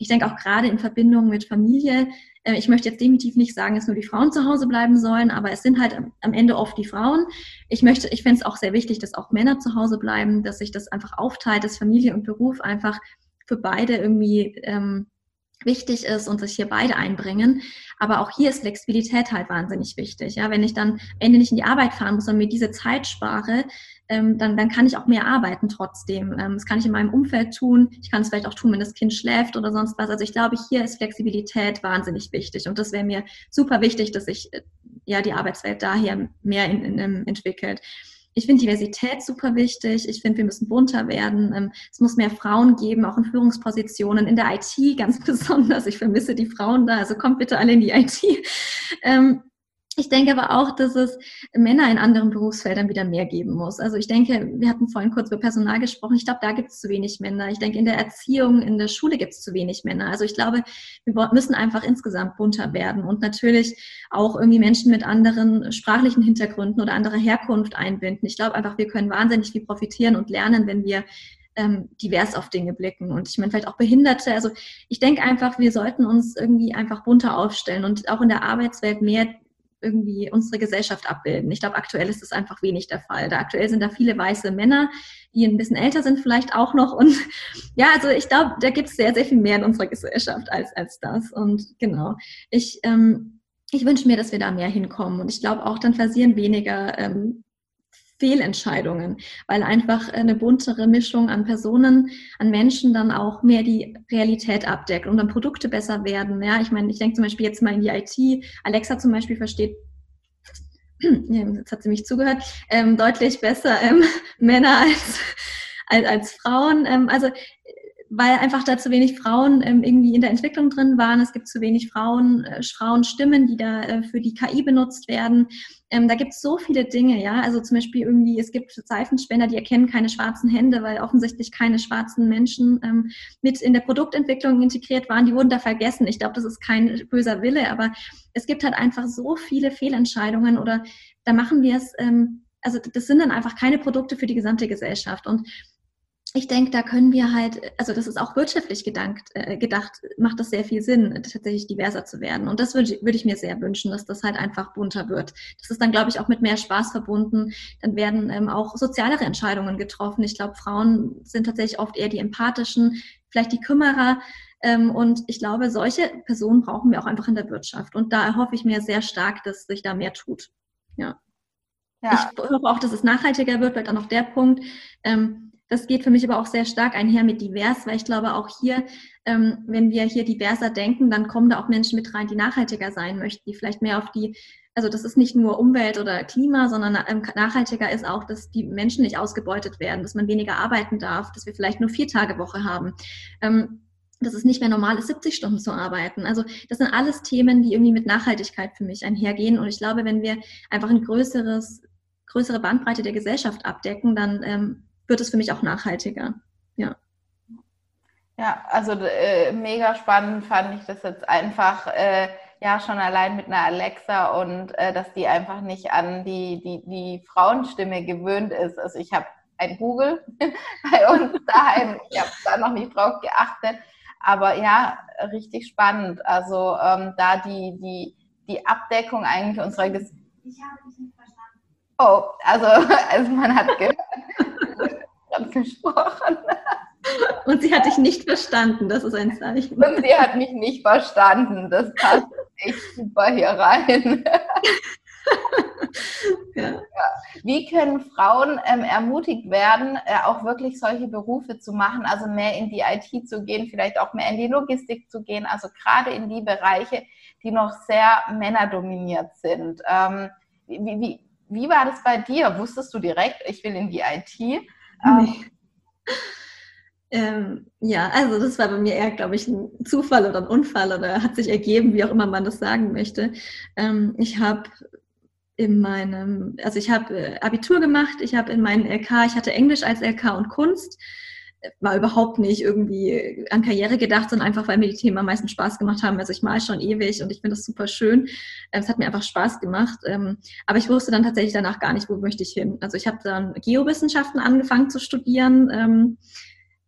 ich denke auch gerade in Verbindung mit Familie, äh, ich möchte jetzt definitiv nicht sagen, dass nur die Frauen zu Hause bleiben sollen, aber es sind halt am Ende oft die Frauen. Ich möchte, ich finde es auch sehr wichtig, dass auch Männer zu Hause bleiben, dass sich das einfach aufteilt, dass Familie und Beruf einfach für beide irgendwie ähm, wichtig ist und sich hier beide einbringen. Aber auch hier ist Flexibilität halt wahnsinnig wichtig. Ja, wenn ich dann am Ende nicht in die Arbeit fahren muss und mir diese Zeit spare, ähm, dann, dann kann ich auch mehr arbeiten trotzdem. Ähm, das kann ich in meinem Umfeld tun. Ich kann es vielleicht auch tun, wenn das Kind schläft oder sonst was. Also ich glaube, hier ist Flexibilität wahnsinnig wichtig. Und das wäre mir super wichtig, dass sich äh, ja die Arbeitswelt daher mehr in, in, in entwickelt. Ich finde Diversität super wichtig. Ich finde, wir müssen bunter werden. Ähm, es muss mehr Frauen geben, auch in Führungspositionen, in der IT ganz besonders. Ich vermisse die Frauen da. Also kommt bitte alle in die IT. Ich denke aber auch, dass es Männer in anderen Berufsfeldern wieder mehr geben muss. Also ich denke, wir hatten vorhin kurz über Personal gesprochen. Ich glaube, da gibt es zu wenig Männer. Ich denke, in der Erziehung, in der Schule gibt es zu wenig Männer. Also ich glaube, wir müssen einfach insgesamt bunter werden und natürlich auch irgendwie Menschen mit anderen sprachlichen Hintergründen oder anderer Herkunft einbinden. Ich glaube einfach, wir können wahnsinnig viel profitieren und lernen, wenn wir ähm, divers auf Dinge blicken und ich meine vielleicht auch Behinderte. Also ich denke einfach, wir sollten uns irgendwie einfach bunter aufstellen und auch in der Arbeitswelt mehr irgendwie unsere Gesellschaft abbilden. Ich glaube, aktuell ist das einfach wenig der Fall. Da aktuell sind da viele weiße Männer, die ein bisschen älter sind vielleicht auch noch. Und ja, also ich glaube, da gibt es sehr, sehr viel mehr in unserer Gesellschaft als, als das. Und genau, ich, ähm, ich wünsche mir, dass wir da mehr hinkommen. Und ich glaube auch, dann passieren weniger ähm, Fehlentscheidungen, weil einfach eine buntere Mischung an Personen, an Menschen dann auch mehr die Realität abdeckt und dann Produkte besser werden. Ja, ich meine, ich denke zum Beispiel jetzt mal in die IT. Alexa zum Beispiel versteht jetzt hat sie mich zugehört, ähm, deutlich besser ähm, Männer als, als, als Frauen. Ähm, also weil einfach da zu wenig Frauen ähm, irgendwie in der Entwicklung drin waren. Es gibt zu wenig Frauen, äh, Frauenstimmen, die da äh, für die KI benutzt werden. Ähm, da gibt es so viele Dinge, ja. Also zum Beispiel irgendwie, es gibt Seifenspender, die erkennen keine schwarzen Hände, weil offensichtlich keine schwarzen Menschen ähm, mit in der Produktentwicklung integriert waren. Die wurden da vergessen. Ich glaube, das ist kein böser Wille, aber es gibt halt einfach so viele Fehlentscheidungen oder da machen wir es, ähm, also das sind dann einfach keine Produkte für die gesamte Gesellschaft. Und ich denke, da können wir halt, also das ist auch wirtschaftlich gedankt, äh, gedacht, macht das sehr viel Sinn, tatsächlich diverser zu werden. Und das würde würd ich mir sehr wünschen, dass das halt einfach bunter wird. Das ist dann, glaube ich, auch mit mehr Spaß verbunden. Dann werden ähm, auch sozialere Entscheidungen getroffen. Ich glaube, Frauen sind tatsächlich oft eher die empathischen, vielleicht die Kümmerer. Ähm, und ich glaube, solche Personen brauchen wir auch einfach in der Wirtschaft. Und da erhoffe ich mir sehr stark, dass sich da mehr tut. Ja. ja. Ich hoffe auch, dass es nachhaltiger wird, weil dann noch der Punkt, ähm, das geht für mich aber auch sehr stark einher mit divers, weil ich glaube auch hier, ähm, wenn wir hier diverser denken, dann kommen da auch Menschen mit rein, die nachhaltiger sein möchten, die vielleicht mehr auf die, also das ist nicht nur Umwelt oder Klima, sondern ähm, nachhaltiger ist auch, dass die Menschen nicht ausgebeutet werden, dass man weniger arbeiten darf, dass wir vielleicht nur vier Tage Woche haben. Ähm, dass es nicht mehr normal ist, 70 Stunden zu arbeiten. Also das sind alles Themen, die irgendwie mit Nachhaltigkeit für mich einhergehen. Und ich glaube, wenn wir einfach ein größeres, größere Bandbreite der Gesellschaft abdecken, dann ähm, wird es für mich auch nachhaltiger. Ja. Ja, also äh, mega spannend fand ich das jetzt einfach, äh, ja, schon allein mit einer Alexa und äh, dass die einfach nicht an die, die, die Frauenstimme gewöhnt ist. Also ich habe ein Google bei uns daheim, ich habe da noch nicht drauf geachtet, aber ja, richtig spannend. Also ähm, da die, die, die Abdeckung eigentlich unserer Ges Ich habe dich nicht verstanden. Oh, also, also man hat gehört gesprochen. Und sie hat dich nicht verstanden, das ist ein Zeichen. Und sie hat mich nicht verstanden, das passt echt super hier rein. Ja. Ja. Wie können Frauen ähm, ermutigt werden, äh, auch wirklich solche Berufe zu machen, also mehr in die IT zu gehen, vielleicht auch mehr in die Logistik zu gehen, also gerade in die Bereiche, die noch sehr männerdominiert sind. Ähm, wie, wie, wie war das bei dir? Wusstest du direkt, ich will in die IT? Nee. Ähm, ja, also das war bei mir eher, glaube ich, ein Zufall oder ein Unfall oder hat sich ergeben, wie auch immer man das sagen möchte. Ähm, ich habe in meinem, also ich habe äh, Abitur gemacht, ich habe in meinen LK, ich hatte Englisch als LK und Kunst war überhaupt nicht irgendwie an Karriere gedacht, sondern einfach, weil mir die Themen am meisten Spaß gemacht haben. Also ich mal schon ewig und ich finde das super schön. Es hat mir einfach Spaß gemacht. Ähm, aber ich wusste dann tatsächlich danach gar nicht, wo möchte ich hin. Also ich habe dann Geowissenschaften angefangen zu studieren. Ähm,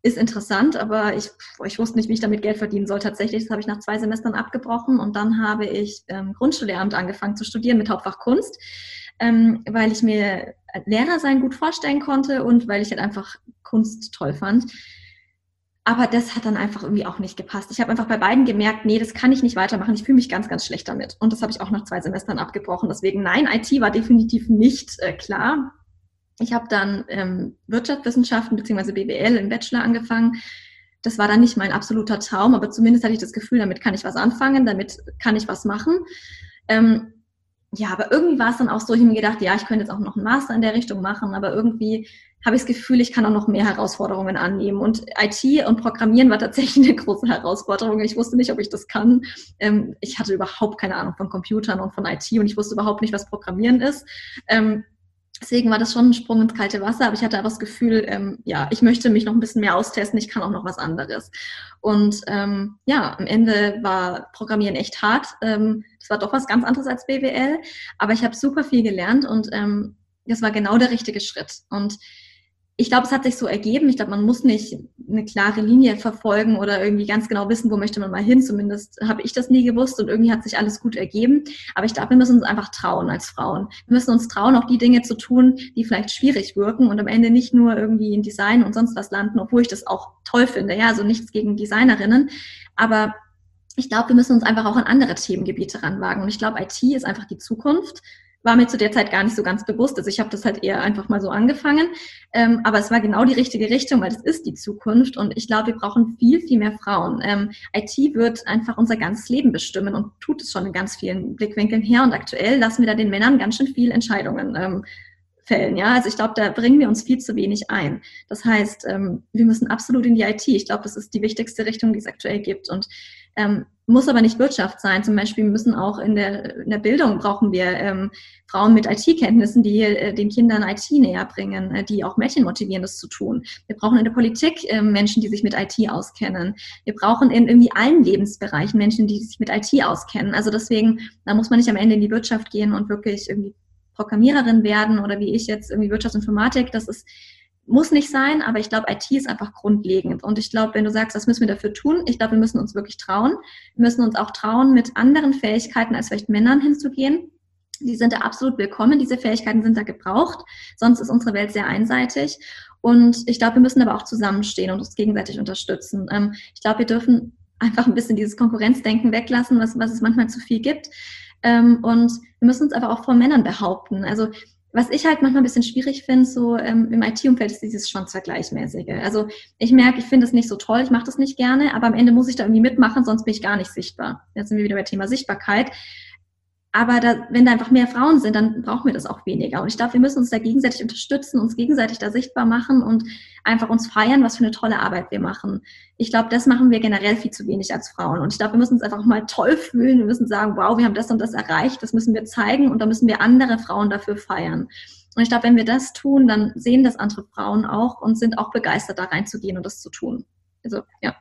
ist interessant, aber ich, ich wusste nicht, wie ich damit Geld verdienen soll. Tatsächlich, das habe ich nach zwei Semestern abgebrochen und dann habe ich ähm, Grundschullehramt angefangen zu studieren mit Hauptfach Kunst ähm, weil ich mir Lehrer sein gut vorstellen konnte und weil ich halt einfach Kunst toll fand. Aber das hat dann einfach irgendwie auch nicht gepasst. Ich habe einfach bei beiden gemerkt, nee, das kann ich nicht weitermachen. Ich fühle mich ganz, ganz schlecht damit. Und das habe ich auch nach zwei Semestern abgebrochen. Deswegen, nein, IT war definitiv nicht äh, klar. Ich habe dann ähm, Wirtschaftswissenschaften bzw. BWL im Bachelor angefangen. Das war dann nicht mein absoluter Traum, aber zumindest hatte ich das Gefühl, damit kann ich was anfangen, damit kann ich was machen. Ähm, ja, aber irgendwie war es dann auch so, ich habe mir gedacht, ja, ich könnte jetzt auch noch einen Master in der Richtung machen, aber irgendwie habe ich das Gefühl, ich kann auch noch mehr Herausforderungen annehmen. Und IT und Programmieren war tatsächlich eine große Herausforderung. Ich wusste nicht, ob ich das kann. Ähm, ich hatte überhaupt keine Ahnung von Computern und von IT und ich wusste überhaupt nicht, was Programmieren ist. Ähm, Deswegen war das schon ein Sprung ins kalte Wasser, aber ich hatte einfach das Gefühl, ähm, ja, ich möchte mich noch ein bisschen mehr austesten, ich kann auch noch was anderes. Und ähm, ja, am Ende war Programmieren echt hart. Das war doch was ganz anderes als BWL, aber ich habe super viel gelernt und ähm, das war genau der richtige Schritt. Und ich glaube, es hat sich so ergeben. Ich glaube, man muss nicht eine klare Linie verfolgen oder irgendwie ganz genau wissen, wo möchte man mal hin. Zumindest habe ich das nie gewusst und irgendwie hat sich alles gut ergeben. Aber ich glaube, wir müssen uns einfach trauen als Frauen. Wir müssen uns trauen, auch die Dinge zu tun, die vielleicht schwierig wirken und am Ende nicht nur irgendwie in Design und sonst was landen, obwohl ich das auch toll finde. Ja, also nichts gegen Designerinnen. Aber ich glaube, wir müssen uns einfach auch an andere Themengebiete ranwagen. Und ich glaube, IT ist einfach die Zukunft war mir zu der Zeit gar nicht so ganz bewusst. Also ich habe das halt eher einfach mal so angefangen. Ähm, aber es war genau die richtige Richtung, weil das ist die Zukunft. Und ich glaube, wir brauchen viel, viel mehr Frauen. Ähm, IT wird einfach unser ganzes Leben bestimmen und tut es schon in ganz vielen Blickwinkeln her. Und aktuell lassen wir da den Männern ganz schön viel Entscheidungen ähm, Fällen. Ja, also ich glaube, da bringen wir uns viel zu wenig ein. Das heißt, ähm, wir müssen absolut in die IT. Ich glaube, das ist die wichtigste Richtung, die es aktuell gibt. Und ähm, muss aber nicht Wirtschaft sein. Zum Beispiel müssen auch in der, in der Bildung brauchen wir ähm, Frauen mit IT-Kenntnissen, die äh, den Kindern IT näher bringen, äh, die auch Mädchen motivieren, das zu tun. Wir brauchen in der Politik äh, Menschen, die sich mit IT auskennen. Wir brauchen in irgendwie allen Lebensbereichen Menschen, die sich mit IT auskennen. Also deswegen, da muss man nicht am Ende in die Wirtschaft gehen und wirklich irgendwie Programmiererin werden oder wie ich jetzt irgendwie Wirtschaftsinformatik. Das ist muss nicht sein, aber ich glaube, IT ist einfach grundlegend. Und ich glaube, wenn du sagst, was müssen wir dafür tun? Ich glaube, wir müssen uns wirklich trauen. Wir müssen uns auch trauen, mit anderen Fähigkeiten als vielleicht Männern hinzugehen. Die sind da absolut willkommen. Diese Fähigkeiten sind da gebraucht. Sonst ist unsere Welt sehr einseitig. Und ich glaube, wir müssen aber auch zusammenstehen und uns gegenseitig unterstützen. Ähm, ich glaube, wir dürfen einfach ein bisschen dieses Konkurrenzdenken weglassen, was, was es manchmal zu viel gibt. Ähm, und wir müssen uns aber auch vor Männern behaupten. Also was ich halt manchmal ein bisschen schwierig finde, so ähm, im IT-Umfeld ist dieses schon vergleichmäßige. Also ich merke, ich finde es nicht so toll, ich mache das nicht gerne, aber am Ende muss ich da irgendwie mitmachen, sonst bin ich gar nicht sichtbar. Jetzt sind wir wieder bei Thema Sichtbarkeit. Aber da, wenn da einfach mehr Frauen sind, dann brauchen wir das auch weniger. Und ich glaube, wir müssen uns da gegenseitig unterstützen, uns gegenseitig da sichtbar machen und einfach uns feiern, was für eine tolle Arbeit wir machen. Ich glaube, das machen wir generell viel zu wenig als Frauen. Und ich glaube, wir müssen uns einfach mal toll fühlen. Wir müssen sagen, wow, wir haben das und das erreicht. Das müssen wir zeigen und da müssen wir andere Frauen dafür feiern. Und ich glaube, wenn wir das tun, dann sehen das andere Frauen auch und sind auch begeistert, da reinzugehen und das zu tun. Also, ja.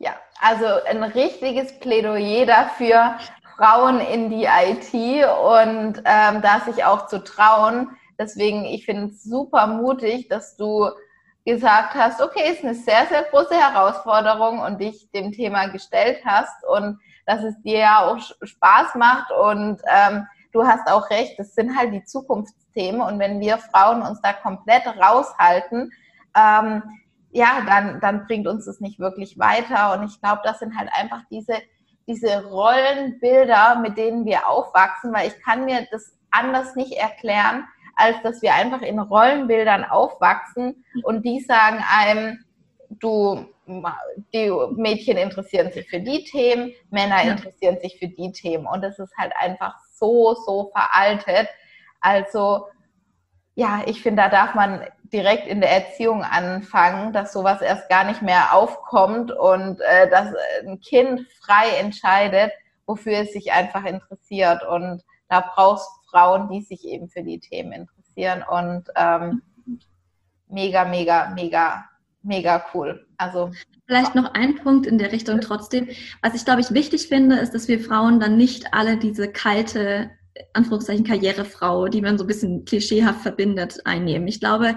Ja, also ein richtiges Plädoyer dafür, Frauen in die IT und ähm, da sich auch zu trauen. Deswegen, ich finde es super mutig, dass du gesagt hast, okay, ist eine sehr, sehr große Herausforderung und dich dem Thema gestellt hast und dass es dir ja auch Spaß macht und ähm, du hast auch recht, das sind halt die Zukunftsthemen und wenn wir Frauen uns da komplett raushalten, ähm, ja, dann, dann bringt uns das nicht wirklich weiter und ich glaube, das sind halt einfach diese diese Rollenbilder, mit denen wir aufwachsen, weil ich kann mir das anders nicht erklären, als dass wir einfach in Rollenbildern aufwachsen und die sagen einem, du, die Mädchen interessieren sich für die Themen, Männer interessieren sich für die Themen und das ist halt einfach so, so veraltet. Also ja, ich finde, da darf man direkt in der Erziehung anfangen, dass sowas erst gar nicht mehr aufkommt und äh, dass ein Kind frei entscheidet, wofür es sich einfach interessiert. Und da brauchst Frauen, die sich eben für die Themen interessieren. Und ähm, mega, mega, mega, mega cool. Also Vielleicht noch ein Punkt in der Richtung trotzdem. Was ich, glaube ich, wichtig finde, ist, dass wir Frauen dann nicht alle diese kalte Anführungszeichen Karrierefrau, die man so ein bisschen klischeehaft verbindet, einnehmen. Ich glaube,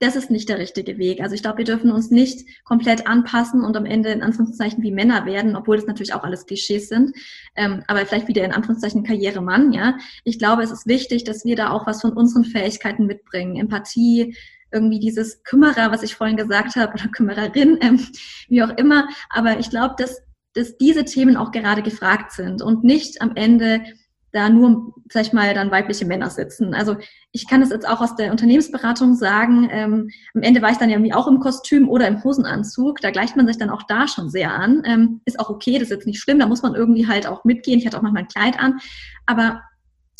das ist nicht der richtige Weg. Also ich glaube, wir dürfen uns nicht komplett anpassen und am Ende in Anführungszeichen wie Männer werden, obwohl das natürlich auch alles Klischees sind. Ähm, aber vielleicht wieder in Anführungszeichen Karrieremann, ja. Ich glaube, es ist wichtig, dass wir da auch was von unseren Fähigkeiten mitbringen. Empathie, irgendwie dieses Kümmerer, was ich vorhin gesagt habe, oder Kümmererin, ähm, wie auch immer. Aber ich glaube, dass, dass diese Themen auch gerade gefragt sind und nicht am Ende da nur, sag ich mal, dann weibliche Männer sitzen. Also ich kann das jetzt auch aus der Unternehmensberatung sagen. Ähm, am Ende war ich dann ja irgendwie auch im Kostüm oder im Hosenanzug. Da gleicht man sich dann auch da schon sehr an. Ähm, ist auch okay, das ist jetzt nicht schlimm. Da muss man irgendwie halt auch mitgehen. Ich hatte auch manchmal ein Kleid an. Aber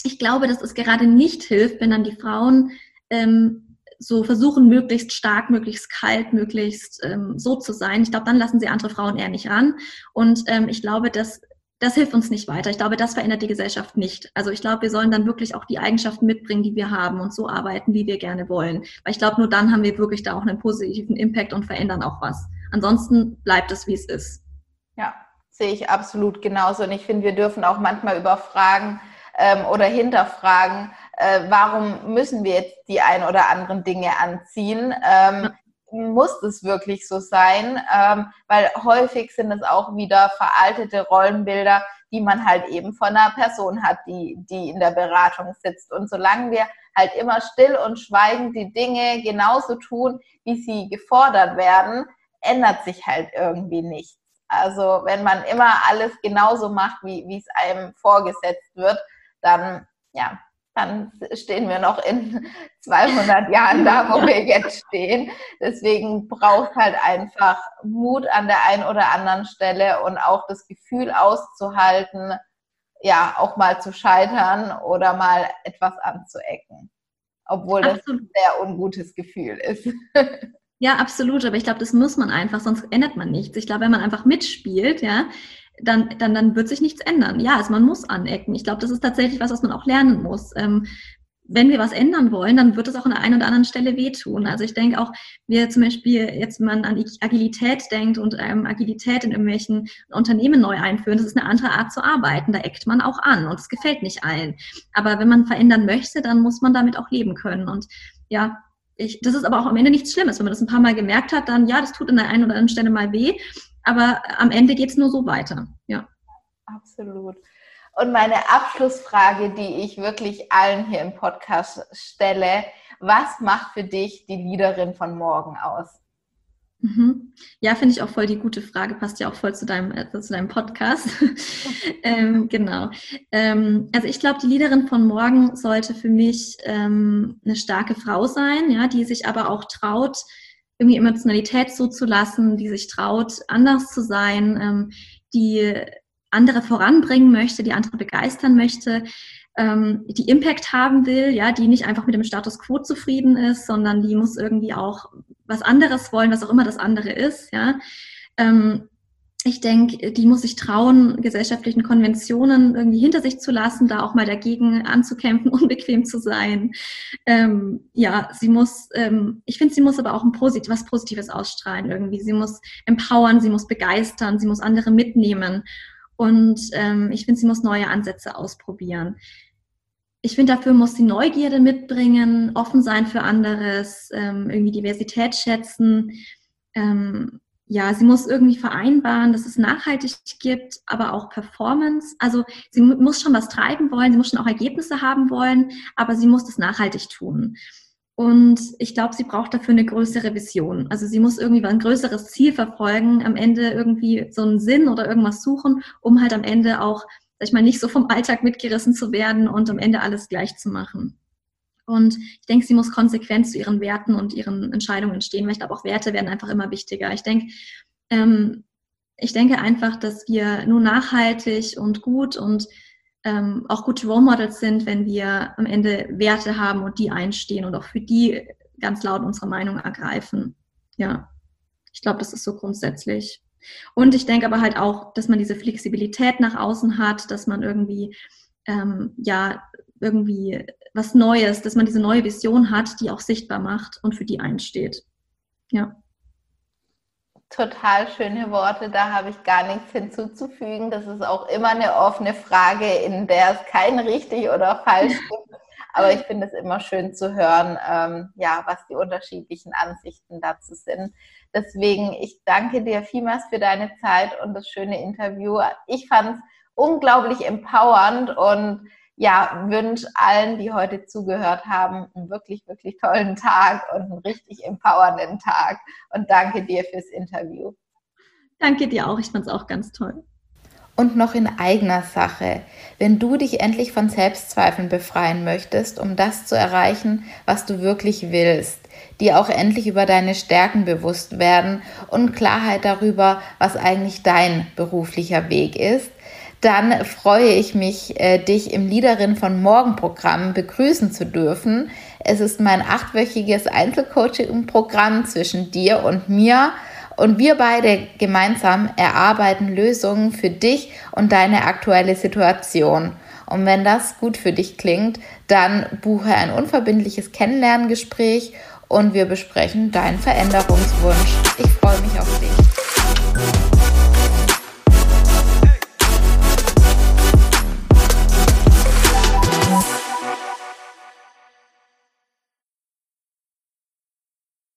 ich glaube, dass es gerade nicht hilft, wenn dann die Frauen ähm, so versuchen, möglichst stark, möglichst kalt, möglichst ähm, so zu sein. Ich glaube, dann lassen sie andere Frauen eher nicht ran. Und ähm, ich glaube, dass das hilft uns nicht weiter. Ich glaube, das verändert die Gesellschaft nicht. Also ich glaube, wir sollen dann wirklich auch die Eigenschaften mitbringen, die wir haben und so arbeiten, wie wir gerne wollen. Weil ich glaube, nur dann haben wir wirklich da auch einen positiven Impact und verändern auch was. Ansonsten bleibt es, wie es ist. Ja, sehe ich absolut genauso. Und ich finde, wir dürfen auch manchmal überfragen ähm, oder hinterfragen, äh, warum müssen wir jetzt die ein oder anderen Dinge anziehen. Ähm, muss es wirklich so sein, ähm, weil häufig sind es auch wieder veraltete Rollenbilder, die man halt eben von einer Person hat, die, die in der Beratung sitzt. Und solange wir halt immer still und schweigend die Dinge genauso tun, wie sie gefordert werden, ändert sich halt irgendwie nichts. Also wenn man immer alles genauso macht, wie, wie es einem vorgesetzt wird, dann ja, dann stehen wir noch in 200 Jahren da, wo wir jetzt stehen. Deswegen braucht halt einfach Mut an der einen oder anderen Stelle und auch das Gefühl auszuhalten, ja, auch mal zu scheitern oder mal etwas anzuecken. obwohl das absolut. ein sehr ungutes Gefühl ist. ja, absolut, aber ich glaube, das muss man einfach, sonst ändert man nichts. Ich glaube, wenn man einfach mitspielt, ja, dann, dann, dann wird sich nichts ändern. Ja, also man muss anecken. Ich glaube, das ist tatsächlich was, was man auch lernen muss. Ähm, wenn wir was ändern wollen, dann wird es auch an der einen oder anderen Stelle wehtun. Also ich denke auch, wie zum Beispiel jetzt man an Agilität denkt und ähm, Agilität in irgendwelchen Unternehmen neu einführen, das ist eine andere Art zu arbeiten. Da eckt man auch an und es gefällt nicht allen. Aber wenn man verändern möchte, dann muss man damit auch leben können. Und ja, ich, das ist aber auch am Ende nichts Schlimmes. Wenn man das ein paar Mal gemerkt hat, dann ja, das tut an der einen oder anderen Stelle mal weh. Aber am Ende geht es nur so weiter. Ja. Absolut. Und meine Abschlussfrage, die ich wirklich allen hier im Podcast stelle, was macht für dich die Leaderin von morgen aus? Mhm. Ja, finde ich auch voll die gute Frage, passt ja auch voll zu deinem, äh, zu deinem Podcast. ähm, genau. Ähm, also ich glaube, die Leaderin von morgen sollte für mich ähm, eine starke Frau sein, ja, die sich aber auch traut, irgendwie Emotionalität zuzulassen, die sich traut, anders zu sein, ähm, die andere voranbringen möchte, die andere begeistern möchte, ähm, die Impact haben will, ja, die nicht einfach mit dem Status quo zufrieden ist, sondern die muss irgendwie auch was anderes wollen, was auch immer das andere ist, ja. Ähm, ich denke, die muss sich trauen, gesellschaftlichen Konventionen irgendwie hinter sich zu lassen, da auch mal dagegen anzukämpfen, unbequem zu sein. Ähm, ja, sie muss, ähm, ich finde, sie muss aber auch ein Posit was Positives ausstrahlen irgendwie. Sie muss empowern, sie muss begeistern, sie muss andere mitnehmen. Und ähm, ich finde, sie muss neue Ansätze ausprobieren. Ich finde, dafür muss sie Neugierde mitbringen, offen sein für anderes, ähm, irgendwie Diversität schätzen. Ja, sie muss irgendwie vereinbaren, dass es nachhaltig gibt, aber auch Performance. Also sie muss schon was treiben wollen, sie muss schon auch Ergebnisse haben wollen, aber sie muss das nachhaltig tun. Und ich glaube, sie braucht dafür eine größere Vision. Also sie muss irgendwie ein größeres Ziel verfolgen, am Ende irgendwie so einen Sinn oder irgendwas suchen, um halt am Ende auch, sag ich mal, nicht so vom Alltag mitgerissen zu werden und am Ende alles gleich zu machen. Und ich denke, sie muss konsequent zu ihren Werten und ihren Entscheidungen stehen, weil ich glaube, auch Werte werden einfach immer wichtiger. Ich denke, ähm, ich denke einfach, dass wir nur nachhaltig und gut und ähm, auch gute Role Models sind, wenn wir am Ende Werte haben und die einstehen und auch für die ganz laut unsere Meinung ergreifen. Ja, ich glaube, das ist so grundsätzlich. Und ich denke aber halt auch, dass man diese Flexibilität nach außen hat, dass man irgendwie, ähm, ja, irgendwie was Neues, dass man diese neue Vision hat, die auch sichtbar macht und für die einsteht. Ja. Total schöne Worte, da habe ich gar nichts hinzuzufügen. Das ist auch immer eine offene Frage, in der es kein richtig oder falsch gibt. Aber ich finde es immer schön zu hören, ähm, ja, was die unterschiedlichen Ansichten dazu sind. Deswegen, ich danke dir vielmals für deine Zeit und das schöne Interview. Ich fand es unglaublich empowernd und ja, wünsche allen, die heute zugehört haben, einen wirklich, wirklich tollen Tag und einen richtig empowernden Tag. Und danke dir fürs Interview. Danke dir auch. Ich fand es auch ganz toll. Und noch in eigener Sache, wenn du dich endlich von Selbstzweifeln befreien möchtest, um das zu erreichen, was du wirklich willst, dir auch endlich über deine Stärken bewusst werden und Klarheit darüber, was eigentlich dein beruflicher Weg ist, dann freue ich mich, äh, dich im Liederin von Morgen Programm begrüßen zu dürfen. Es ist mein achtwöchiges Einzelcoaching-Programm zwischen dir und mir. Und wir beide gemeinsam erarbeiten Lösungen für dich und deine aktuelle Situation. Und wenn das gut für dich klingt, dann buche ein unverbindliches Kennenlerngespräch und wir besprechen deinen Veränderungswunsch. Ich freue mich auf dich.